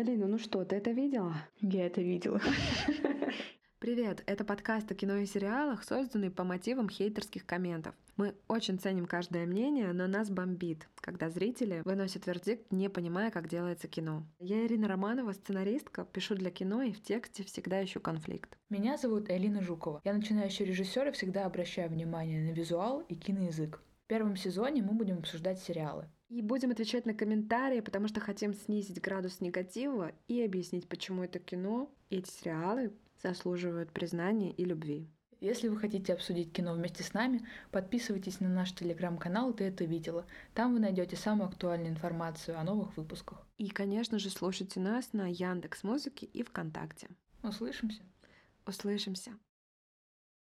Элина, ну что, ты это видела? Я это видела. Привет, это подкаст о кино и сериалах, созданный по мотивам хейтерских комментов. Мы очень ценим каждое мнение, но нас бомбит, когда зрители выносят вердикт, не понимая, как делается кино. Я Ирина Романова, сценаристка, пишу для кино и в тексте всегда ищу конфликт. Меня зовут Элина Жукова. Я начинающий режиссер и всегда обращаю внимание на визуал и киноязык. В первом сезоне мы будем обсуждать сериалы. И будем отвечать на комментарии, потому что хотим снизить градус негатива и объяснить, почему это кино и эти сериалы заслуживают признания и любви. Если вы хотите обсудить кино вместе с нами, подписывайтесь на наш телеграм-канал «Ты это видела». Там вы найдете самую актуальную информацию о новых выпусках. И, конечно же, слушайте нас на Яндекс Музыке и ВКонтакте. Услышимся. Услышимся.